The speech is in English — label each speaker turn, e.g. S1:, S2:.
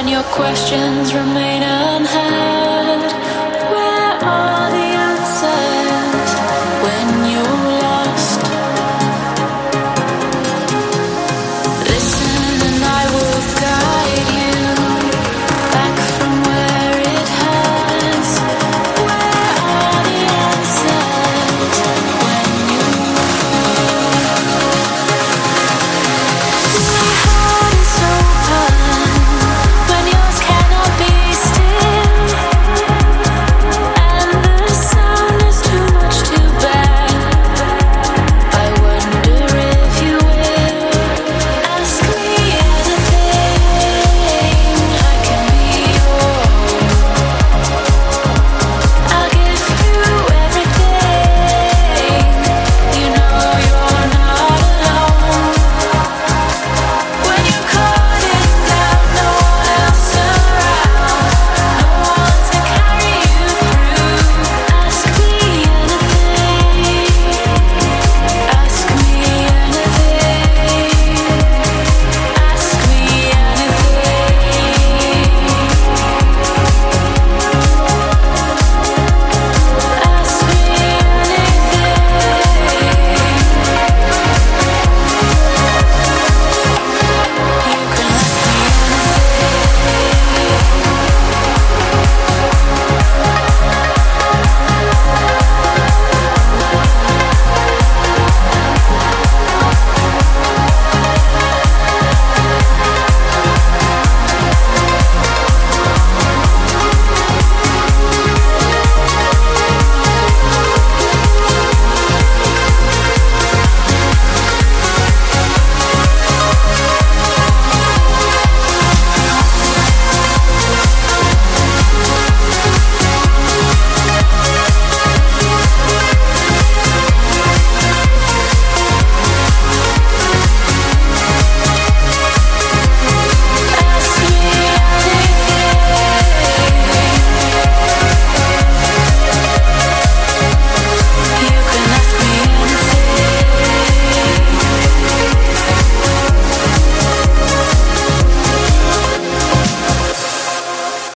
S1: and your questions remain unheard.